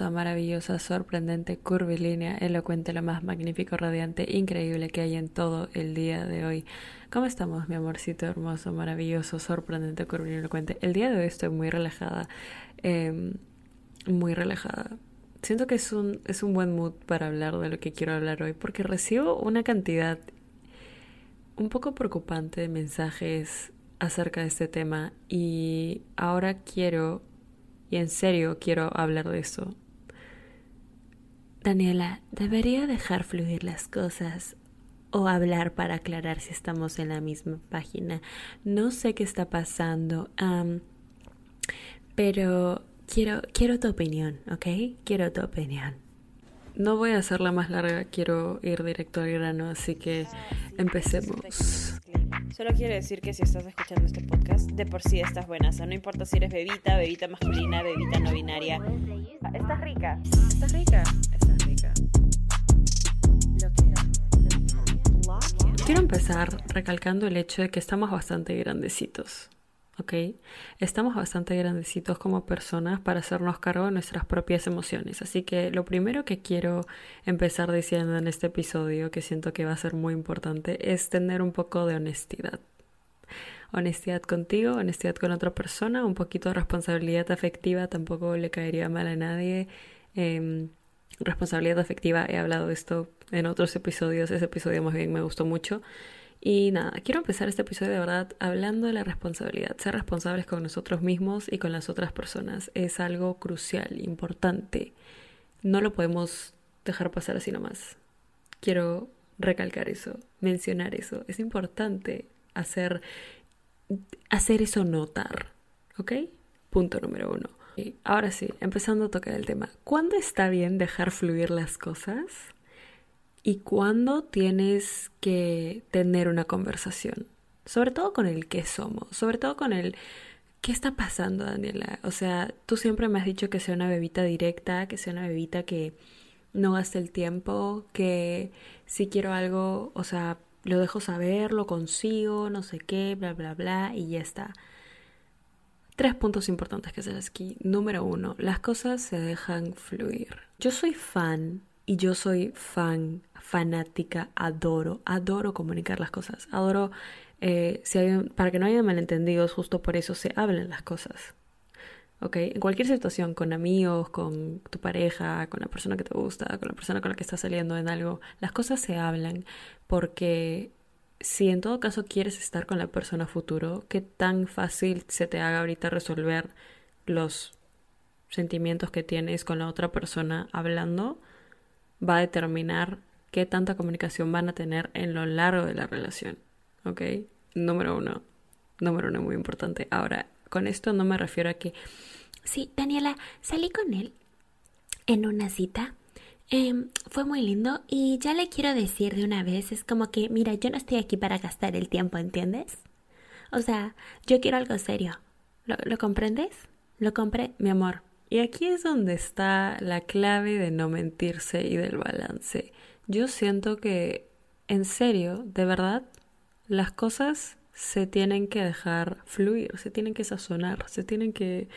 maravillosa, sorprendente, curvilínea, elocuente, lo más magnífico, radiante, increíble que hay en todo el día de hoy. ¿Cómo estamos, mi amorcito hermoso, maravilloso, sorprendente, curvilíneo, elocuente? El día de hoy estoy muy relajada, em, muy relajada. Siento que es un, es un buen mood para hablar de lo que quiero hablar hoy, porque recibo una cantidad un poco preocupante de mensajes acerca de este tema y ahora quiero, y en serio quiero hablar de eso. Daniela, ¿debería dejar fluir las cosas o hablar para aclarar si estamos en la misma página? No sé qué está pasando, pero quiero, quiero tu opinión, ¿ok? Quiero tu opinión. No voy a hacerla más larga, quiero ir directo al grano, así que empecemos. Solo quiero decir que si estás escuchando este podcast, de por sí estás buena. O sea, no importa si eres bebita, bebita masculina, bebita no binaria. Estás rica. Estás rica. Estás Quiero empezar recalcando el hecho de que estamos bastante grandecitos. ¿ok? Estamos bastante grandecitos como personas para hacernos cargo de nuestras propias emociones. Así que lo primero que quiero empezar diciendo en este episodio, que siento que va a ser muy importante, es tener un poco de honestidad. Honestidad contigo, honestidad con otra persona, un poquito de responsabilidad afectiva, tampoco le caería mal a nadie. Em, responsabilidad afectiva, he hablado de esto en otros episodios, ese episodio más bien me gustó mucho. Y nada, quiero empezar este episodio de verdad hablando de la responsabilidad. Ser responsables con nosotros mismos y con las otras personas es algo crucial, importante. No lo podemos dejar pasar así nomás. Quiero recalcar eso, mencionar eso. Es importante hacer, hacer eso notar. ¿Ok? Punto número uno. Ahora sí, empezando a tocar el tema. ¿Cuándo está bien dejar fluir las cosas? y cuándo tienes que tener una conversación. Sobre todo con el qué somos, sobre todo con el qué está pasando, Daniela. O sea, tú siempre me has dicho que sea una bebita directa, que sea una bebita que no gaste el tiempo, que si quiero algo, o sea, lo dejo saber, lo consigo, no sé qué, bla, bla, bla, y ya está. Tres puntos importantes que hacer aquí. Número uno, las cosas se dejan fluir. Yo soy fan y yo soy fan, fanática, adoro, adoro comunicar las cosas, adoro, eh, si para que no haya malentendidos, justo por eso se hablan las cosas. ¿Ok? En cualquier situación, con amigos, con tu pareja, con la persona que te gusta, con la persona con la que estás saliendo en algo, las cosas se hablan porque si en todo caso quieres estar con la persona futuro, qué tan fácil se te haga ahorita resolver los sentimientos que tienes con la otra persona hablando, va a determinar qué tanta comunicación van a tener en lo largo de la relación. ¿Ok? Número uno. Número uno, muy importante. Ahora, con esto no me refiero a que, sí, Daniela, salí con él en una cita. Em, fue muy lindo y ya le quiero decir de una vez, es como que, mira, yo no estoy aquí para gastar el tiempo, ¿entiendes? O sea, yo quiero algo serio. ¿Lo, ¿lo comprendes? Lo compré, mi amor. Y aquí es donde está la clave de no mentirse y del balance. Yo siento que, en serio, de verdad, las cosas se tienen que dejar fluir, se tienen que sazonar, se tienen que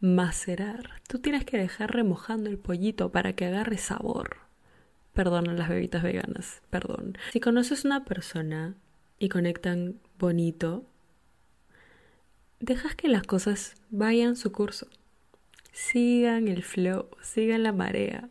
macerar. Tú tienes que dejar remojando el pollito para que agarre sabor. Perdón a las bebitas veganas, perdón. Si conoces una persona y conectan bonito, dejas que las cosas vayan su curso sigan el flow, sigan la marea.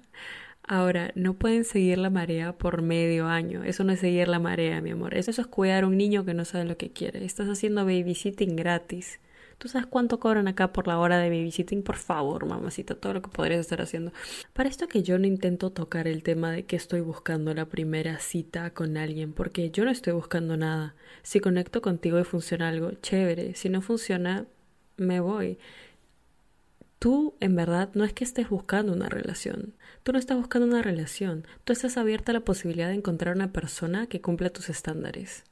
Ahora, no pueden seguir la marea por medio año. Eso no es seguir la marea, mi amor. Eso, es cuidar a un niño que no sabe lo que quiere. Estás haciendo babysitting gratis. ¿Tú sabes cuánto cobran acá por la hora de babysitting? Por favor, mamacita, todo lo que podrías estar haciendo. Para esto que yo no intento tocar el tema de que estoy buscando la primera cita con alguien, porque yo no estoy buscando nada. Si conecto contigo y funciona algo, chévere. Si no funciona, me voy tú en verdad no es que estés buscando una relación, tú no estás buscando una relación, tú estás abierta a la posibilidad de encontrar una persona que cumpla tus estándares.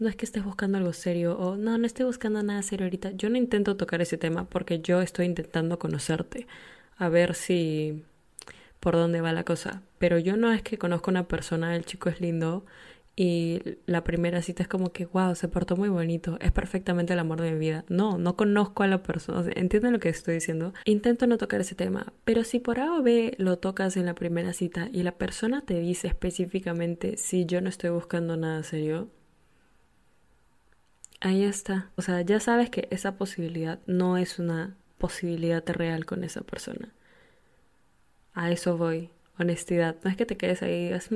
No es que estés buscando algo serio o no, no estoy buscando nada serio ahorita. Yo no intento tocar ese tema porque yo estoy intentando conocerte, a ver si por dónde va la cosa. Pero yo no es que conozco a una persona, el chico es lindo y la primera cita es como que, wow, se portó muy bonito, es perfectamente el amor de mi vida. No, no conozco a la persona, entienden lo que estoy diciendo. Intento no tocar ese tema, pero si por A o B lo tocas en la primera cita y la persona te dice específicamente si yo no estoy buscando nada serio, ahí está. O sea, ya sabes que esa posibilidad no es una posibilidad real con esa persona. A eso voy, honestidad. No es que te quedes ahí y digas,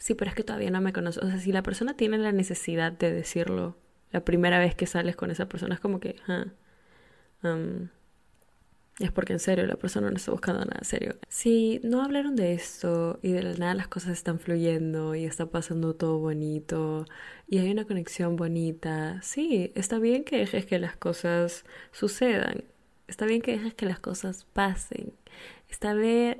sí, pero es que todavía no me conoces. O sea, si la persona tiene la necesidad de decirlo la primera vez que sales con esa persona, es como que, ah, es porque en serio la persona no está buscando nada serio. Si no hablaron de esto y de la nada las cosas están fluyendo y está pasando todo bonito y hay una conexión bonita, sí, está bien que dejes que las cosas sucedan. Está bien que dejes que las cosas pasen. Está,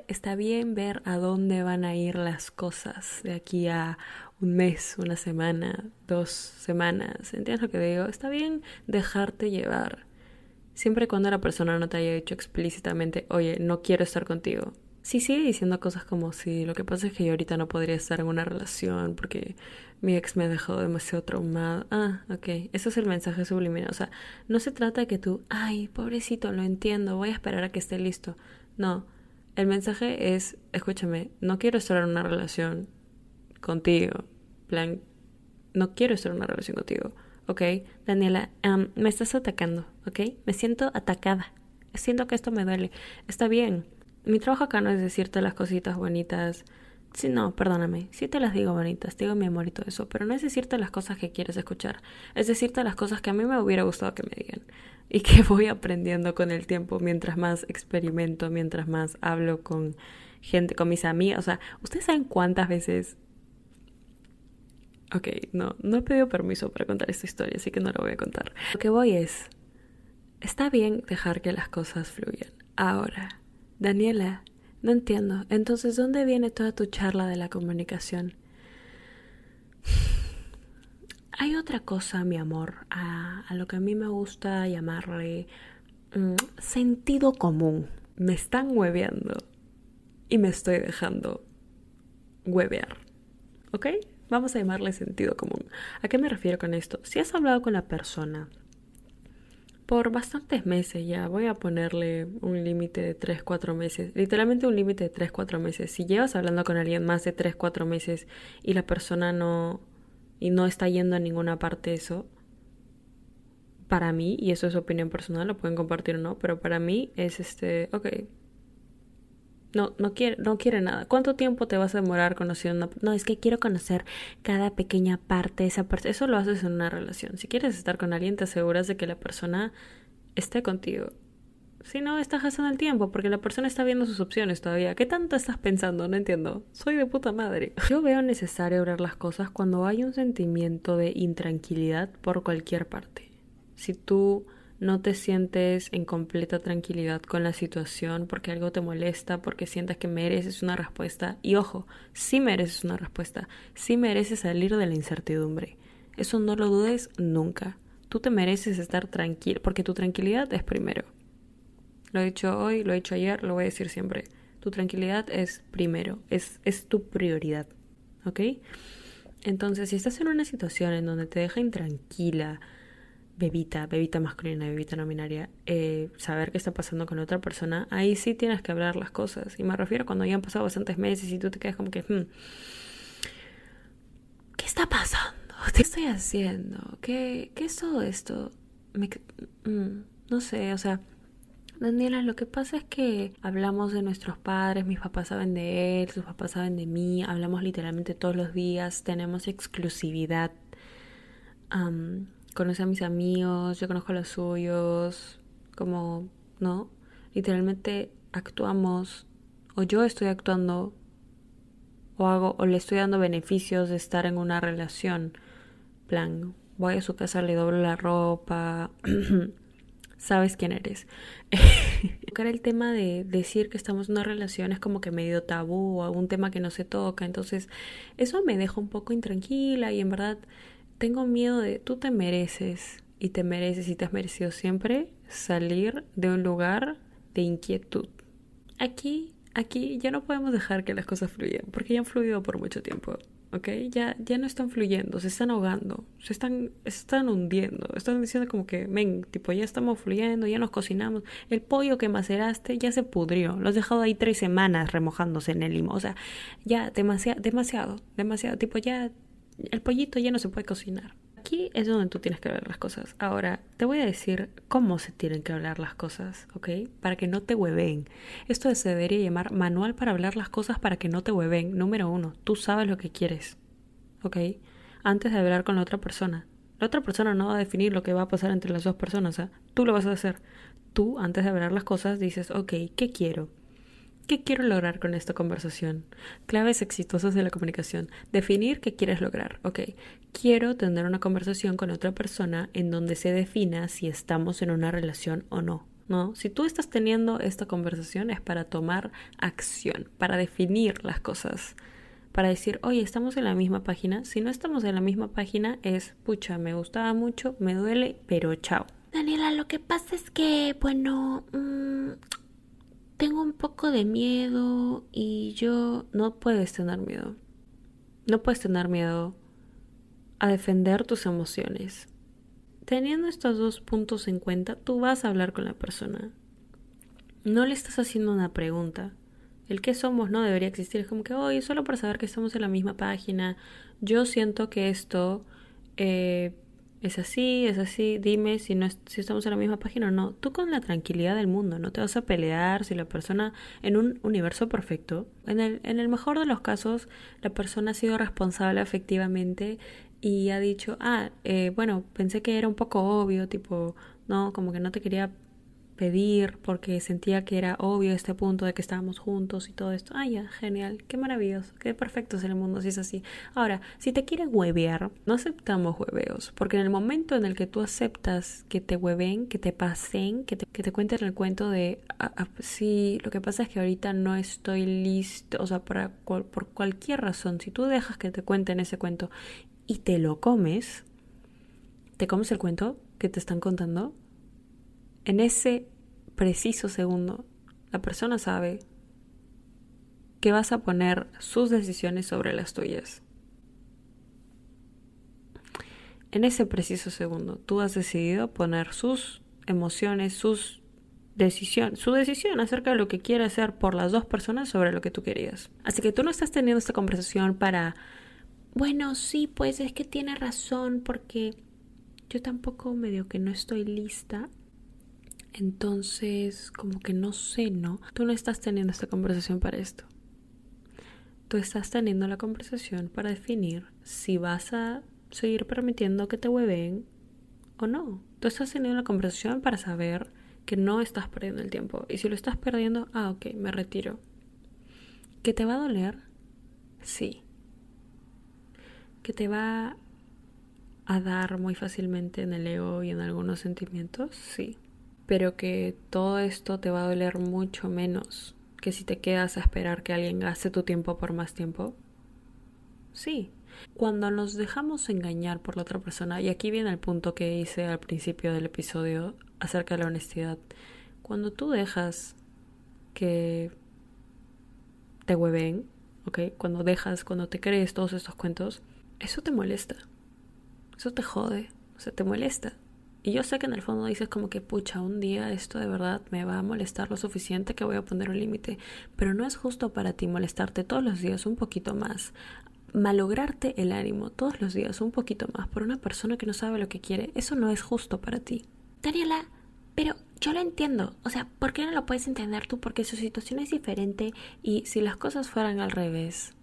está bien ver a dónde van a ir las cosas de aquí a un mes, una semana, dos semanas. ¿Entiendes lo que digo? Está bien dejarte llevar. Siempre y cuando la persona no te haya dicho explícitamente, oye, no quiero estar contigo. Si sigue diciendo cosas como si lo que pasa es que yo ahorita no podría estar en una relación porque mi ex me ha dejado demasiado traumado. Ah, ok. Ese es el mensaje subliminal. O sea, no se trata de que tú, ay, pobrecito, lo entiendo, voy a esperar a que esté listo. No, el mensaje es, escúchame, no quiero estar en una relación contigo. Plan, no quiero estar en una relación contigo. ¿Ok? Daniela, me estás atacando. ¿Ok? Me siento atacada. Siento que esto me duele. Está bien. Mi trabajo acá no es decirte las cositas bonitas. Sí, no, perdóname. Sí te las digo bonitas, te digo mi amor y todo eso, pero no es decirte las cosas que quieres escuchar. Es decirte las cosas que a mí me hubiera gustado que me digan y que voy aprendiendo con el tiempo mientras más experimento, mientras más hablo con gente, con mis amigas. O sea, ¿ustedes saben cuántas veces... Ok, no, no he pedido permiso para contar esta historia, así que no la voy a contar. Lo que voy es, está bien dejar que las cosas fluyan. Ahora, Daniela, no entiendo. Entonces, ¿dónde viene toda tu charla de la comunicación? Hay otra cosa, mi amor, a, lo que a mí me gusta llamarle mm, sentido común. Me están hueveando y me estoy dejando huevear. ¿Ok? Vamos a llamarle sentido común. ¿A qué me refiero con esto? Si has hablado con la persona por bastantes meses ya, voy a ponerle un límite de 3-4 meses, literalmente un límite de 3-4 meses. Si llevas hablando con alguien más de 3-4 meses y la persona no y no está yendo a ninguna parte eso, para mí, y eso es opinión personal, lo pueden compartir o no, pero para mí es este, ok, no, no quiere, no quiere nada. ¿Cuánto tiempo te vas a demorar conociendo? No, es que quiero conocer cada pequeña parte, esa parte. Eso lo haces en una relación. Si quieres estar con alguien, te aseguras de que la persona esté contigo. Si no, estás gastando el tiempo porque la persona está viendo sus opciones todavía. ¿Qué tanto estás pensando? No entiendo. Soy de puta madre. Yo veo necesario hablar las cosas cuando hay un sentimiento de intranquilidad por cualquier parte. Si tú no te sientes en completa tranquilidad con la situación porque algo te molesta, porque sientes que mereces una respuesta. Y ojo, sí mereces una respuesta, sí mereces salir de la incertidumbre. Eso no lo dudes nunca. Tú te mereces estar tranquilo, porque tu tranquilidad es primero. Lo he dicho hoy, lo he dicho ayer, lo voy a decir siempre. Tu tranquilidad es primero, es, es tu prioridad. ¿Ok? Entonces, si estás en una situación en donde te deja intranquila, bebita, bebita masculina, bebita nominaria, eh, saber qué está pasando con otra persona, ahí sí tienes que hablar las cosas. Y me refiero cuando ya han pasado bastantes meses y tú te quedas como que, hmm, ¿qué está pasando? ¿Qué estoy haciendo? ¿Qué, qué es todo esto? Mm, no sé, o sea, Daniela, lo que pasa es que hablamos de nuestros padres, mis papás saben de él, sus papás saben de mí, hablamos literalmente todos los días, tenemos exclusividad. Conoce a mis amigos, yo conozco a los suyos, como, ¿no? Literalmente actuamos, o yo estoy actuando, o hago, o le estoy dando beneficios de estar en una relación. Plan, voy a su casa, le doblo la ropa. sabes quién eres. Tocar el tema de decir que estamos en una relación es como que medio tabú o un tema que no se toca, entonces eso me deja un poco intranquila y en verdad tengo miedo de tú te mereces y te mereces y te has merecido siempre salir de un lugar de inquietud. Aquí, aquí ya no podemos dejar que las cosas fluyan porque ya han fluido por mucho tiempo. ¿ok? Ya, ya no están fluyendo, se están ahogando, se están, están hundiendo, están diciendo como que, ven, tipo, ya estamos fluyendo, ya nos cocinamos, el pollo que maceraste ya se pudrió, lo has dejado ahí tres semanas remojándose en el limo, o sea, ya demasiado, demasiado, demasiado, tipo, ya el pollito ya no se puede cocinar. Aquí es donde tú tienes que ver las cosas. Ahora, te voy a decir cómo se tienen que hablar las cosas, ¿ok? Para que no te hueven. Esto se debería llamar manual para hablar las cosas para que no te hueven. Número uno, tú sabes lo que quieres, ¿ok? Antes de hablar con la otra persona. La otra persona no va a definir lo que va a pasar entre las dos personas, ¿eh? Tú lo vas a hacer. Tú, antes de hablar las cosas, dices, ok, ¿qué quiero? ¿Qué quiero lograr con esta conversación? Claves exitosas de la comunicación. Definir qué quieres lograr. Ok, quiero tener una conversación con otra persona en donde se defina si estamos en una relación o no. ¿No? Si tú estás teniendo esta conversación es para tomar acción, para definir las cosas, para decir, oye, estamos en la misma página. Si no estamos en la misma página es, pucha, me gustaba mucho, me duele, pero chao. Daniela, lo que pasa es que, bueno, mm, tengo un poco de miedo y yo no puedes tener miedo. No puedes tener miedo a defender tus emociones. Teniendo estos dos puntos en cuenta, tú vas a hablar con la persona. No le estás haciendo una pregunta. El que somos no debería existir. Es como que, oye, solo para saber que estamos en la misma página. Yo siento que esto eh, es así, es así, dime si no si estamos en la misma página o no. Tú con la tranquilidad del mundo, no te vas a pelear si la persona en un universo perfecto, en el, en el mejor de los casos, la persona ha sido responsable efectivamente y ha dicho, ah, eh, bueno, pensé que era un poco obvio, tipo, no, como que no te quería pedir porque sentía que era obvio este punto de que estábamos juntos y todo esto. Ah, ya, genial, qué maravilloso, qué perfecto es el mundo si es así. Ahora, si te quieren huevear, no aceptamos hueveos, porque en el momento en el que tú aceptas que te hueven, que te pasen, que te, que te cuenten el cuento de, ah, ah, sí, lo que pasa es que ahorita no estoy listo, o sea, para, por cualquier razón, si tú dejas que te cuenten ese cuento y te lo comes, te comes el cuento que te están contando, en ese preciso segundo, la persona sabe que vas a poner sus decisiones sobre las tuyas. En ese preciso segundo, tú has decidido poner sus emociones, sus decisiones, su decisión acerca de lo que quiere hacer por las dos personas sobre lo que tú querías. Así que tú no estás teniendo esta conversación para, bueno, sí, pues es que tiene razón porque yo tampoco medio que no estoy lista entonces, como que no sé, ¿no? Tú no estás teniendo esta conversación para esto. Tú estás teniendo la conversación para definir si vas a seguir permitiendo que te hueven o no. Tú estás teniendo la conversación para saber que no estás perdiendo el tiempo. Y si lo estás perdiendo, ah, ok, me retiro. ¿Que te va a doler? Sí. ¿Que te va a dar muy fácilmente en el ego y en algunos sentimientos? Sí pero que todo esto te va a doler mucho menos que si te quedas a esperar que alguien gaste tu tiempo por más tiempo. Sí, cuando nos dejamos engañar por la otra persona, y aquí viene el punto que hice al principio del episodio acerca de la honestidad, cuando tú dejas que te hueven, ¿ok? Cuando dejas, cuando te crees todos estos cuentos, eso te molesta, eso te jode, o sea, te molesta. Y yo sé que en el fondo dices como que, pucha, un día esto de verdad me va a molestar lo suficiente que voy a poner un límite. Pero no es justo para ti molestarte todos los días un poquito más. Malograrte el ánimo todos los días un poquito más por una persona que no sabe lo que quiere. Eso no es justo para ti. Daniela, pero yo lo entiendo. O sea, ¿por qué no lo puedes entender tú? Porque su situación es diferente y si las cosas fueran al revés.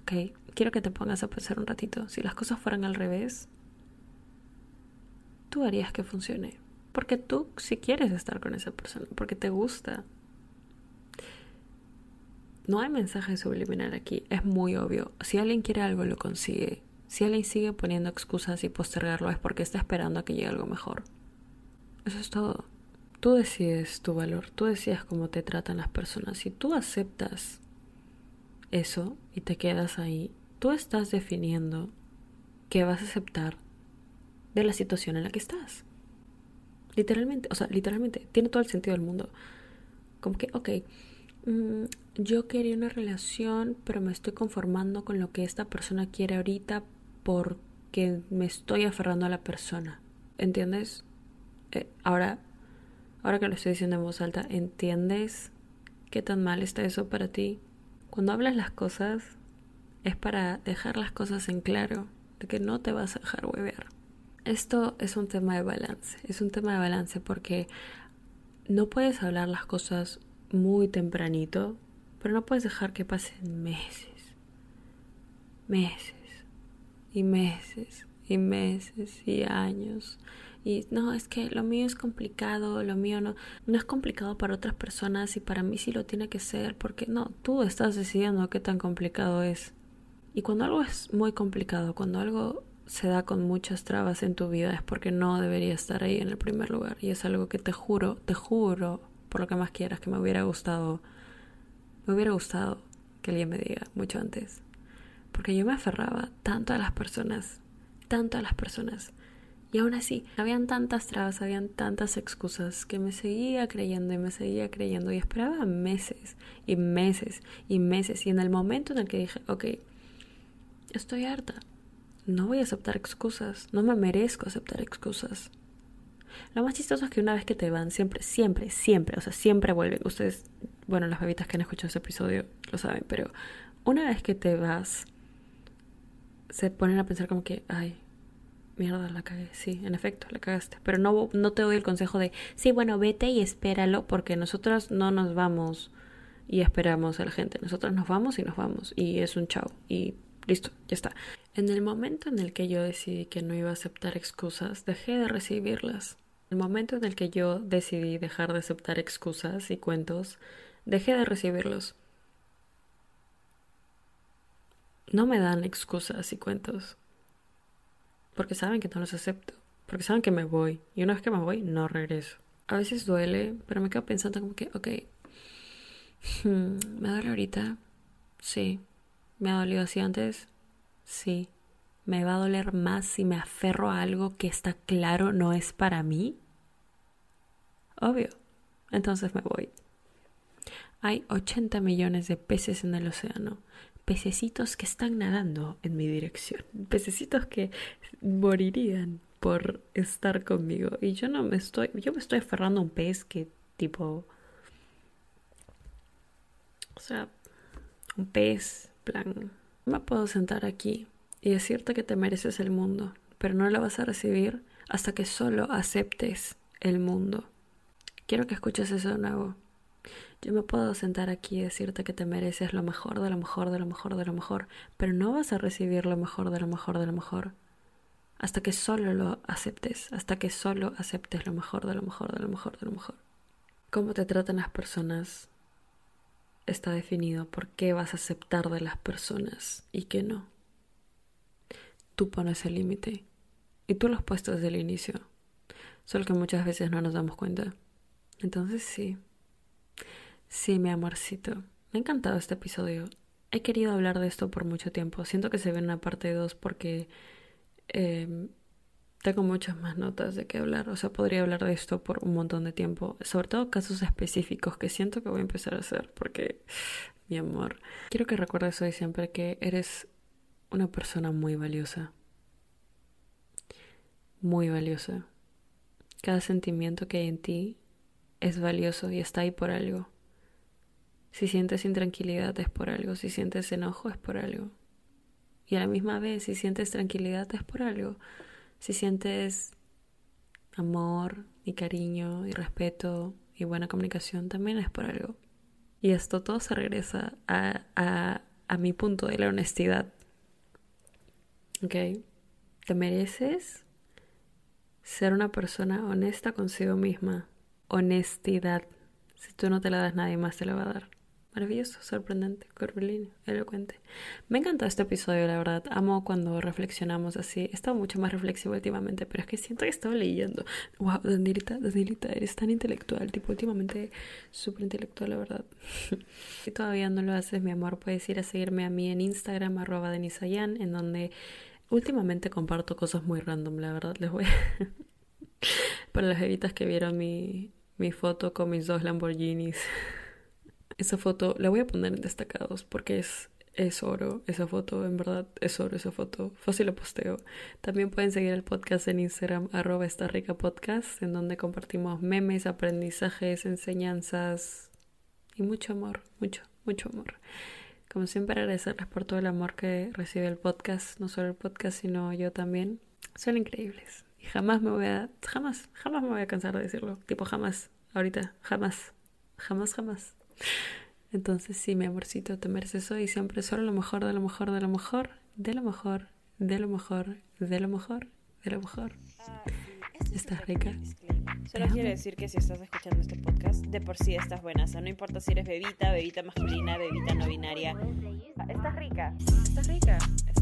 Ok, quiero que te pongas a pensar un ratito. Si las cosas fueran al revés, tú harías que funcione. Porque tú si quieres estar con esa persona, porque te gusta. No hay mensaje subliminal aquí, es muy obvio. Si alguien quiere algo, lo consigue. Si alguien sigue poniendo excusas y postergarlo es porque está esperando a que llegue algo mejor. Eso es todo. Tú decides tu valor, tú decides cómo te tratan las personas. Si tú aceptas eso y te quedas ahí, tú estás definiendo qué vas a aceptar de la situación en la que estás. Literalmente, o sea, literalmente, tiene todo el sentido del mundo. Como que, ok, mm, yo quería una relación, pero me estoy conformando con lo que esta persona quiere ahorita porque me estoy aferrando a la persona. ¿Entiendes? Eh, ahora, ahora que lo estoy diciendo en voz alta, ¿entiendes qué tan mal está eso para ti? Cuando hablas las cosas, es para dejar las cosas en claro, de que no te vas a dejar huevear. Esto es un tema de balance, es un tema de balance porque no puedes hablar las cosas muy tempranito, pero no puedes dejar que pasen meses, meses y meses y meses y años. Y no, es que lo mío es complicado, lo mío no, no es complicado para otras personas y para mí sí lo tiene que ser, porque no, tú estás decidiendo qué tan complicado es. Y cuando algo es muy complicado, cuando algo se da con muchas trabas en tu vida es porque no debería estar ahí en el primer lugar. Y es algo que te juro, te juro, por lo que más quieras, que me hubiera gustado, me hubiera gustado que alguien me diga mucho antes. Porque yo me aferraba tanto a las personas, tanto a las personas. Y aún así, habían tantas trabas, habían tantas excusas que me seguía creyendo y me seguía creyendo y esperaba meses y meses y meses. Y en el momento en el que dije, ok, estoy harta, no voy a aceptar excusas, no me merezco aceptar excusas. Lo más chistoso es que una vez que te van, siempre, siempre, siempre, o sea, siempre vuelven. Ustedes, bueno, las bebitas que han escuchado ese episodio lo saben, pero una vez que te vas, se ponen a pensar como que, ay, mierda, la cagué. Sí, en efecto, la cagaste. Pero no, no te doy el consejo de, sí, bueno, vete y espéralo, porque nosotros no nos vamos y esperamos a la gente. Nosotros nos vamos y nos vamos. Y es un chao. Y listo, ya está. En el momento en el que yo decidí que no iba a aceptar excusas, dejé de recibirlas. En el momento en el que yo decidí dejar de aceptar excusas y cuentos, dejé de recibirlos. No me dan excusas y cuentos. Porque saben que no los acepto. Porque saben que me voy. Y una vez que me voy, no regreso. A veces duele, pero me quedo pensando como que, ok, ¿me duele ahorita? Sí. ¿Me ha dolido así antes? Sí. ¿Me va a doler más si me aferro a algo que está claro no es para mí? Obvio. Entonces me voy. Hay 80 millones de peces en el océano. Pececitos que están nadando en mi dirección. Pececitos que morirían por estar conmigo. Y yo no me estoy. Yo me estoy aferrando a un pez que tipo. O sea, un pez, plan. Me puedo sentar aquí y decirte que te mereces el mundo, pero no lo vas a recibir hasta que solo aceptes el mundo. Quiero que escuches eso de nuevo. Yo me puedo sentar aquí y decirte que te mereces lo mejor, de lo mejor, de lo mejor, de lo mejor, pero no vas a recibir lo mejor, de lo mejor, de lo mejor, hasta que solo lo aceptes, hasta que solo aceptes lo mejor, de lo mejor, de lo mejor, de lo mejor. Cómo te tratan las personas está definido por qué vas a aceptar de las personas y qué no. Tú pones el límite y tú lo has puesto desde el inicio, solo que muchas veces no nos damos cuenta. Entonces sí, sí, mi amorcito, me ha encantado este episodio. He querido hablar de esto por mucho tiempo. Siento que se ve en una parte 2 porque eh, tengo muchas más notas de qué hablar. O sea, podría hablar de esto por un montón de tiempo. Sobre todo casos específicos que siento que voy a empezar a hacer. Porque, mi amor, quiero que recuerdes hoy siempre que eres una persona muy valiosa. Muy valiosa. Cada sentimiento que hay en ti es valioso y está ahí por algo. Si sientes intranquilidad es por algo. Si sientes enojo es por algo. Y a la misma vez, si sientes tranquilidad es por algo. Si sientes amor y cariño y respeto y buena comunicación, también es por algo. Y esto todo se regresa a, a, a mi punto de la honestidad. ¿Ok? Te mereces ser una persona honesta consigo misma. Honestidad. Si tú no te la das, nadie más te la va a dar maravilloso, sorprendente, curvilíneo, elocuente. Me encantó este episodio, la verdad. Amo cuando reflexionamos así. He estado mucho más reflexivo últimamente, pero es que siento que estaba leyendo. Wow, Danielita, Danielita, eres tan intelectual, tipo, últimamente súper intelectual, la verdad. si todavía no lo haces, mi amor, puedes ir a seguirme a mí en Instagram, arroba denisayan, en donde últimamente comparto cosas muy random, la verdad. Les voy. Para las evitas que vieron mi, mi foto con mis dos Lamborghinis. Esa foto la voy a poner en destacados porque es, es oro. Esa foto, en verdad, es oro esa foto. Fácil lo posteo. También pueden seguir el podcast en Instagram, arroba esta rica podcast, en donde compartimos memes, aprendizajes, enseñanzas y mucho amor, mucho, mucho amor. Como siempre, agradecerles por todo el amor que recibe el podcast, no solo el podcast, sino yo también. Son increíbles. Y jamás me voy a, jamás, jamás me voy a cansar de decirlo. Tipo, jamás, ahorita, jamás, jamás, jamás. Entonces, sí, mi amorcito, te mereces eso y siempre solo lo mejor, de lo mejor, de lo mejor, de lo mejor, de lo mejor, de lo mejor, de lo mejor. Estás rica. Solo quiero decir que si estás escuchando este podcast, de por sí estás buena. O sea, no importa si eres bebita, bebita masculina, bebita no binaria. Estás rica. Estás rica. Estás rica.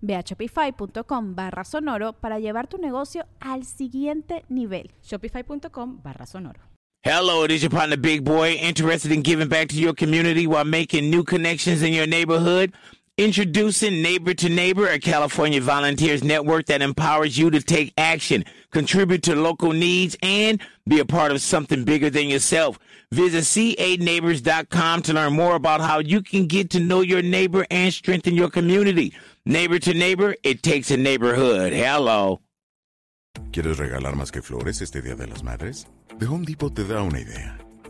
Ve a shopify.com barra sonoro para llevar tu negocio al siguiente nivel. Shopify.com barra sonoro. Hello, it is your partner Big Boy, interested in giving back to your community while making new connections in your neighborhood. Introducing Neighbor to Neighbor, a California volunteers network that empowers you to take action, contribute to local needs, and be a part of something bigger than yourself. Visit ca to learn more about how you can get to know your neighbor and strengthen your community. Neighbor to neighbor, it takes a neighborhood. Hello. ¿Quieres regalar más que flores este Día de las Madres? The Home Depot te da una idea.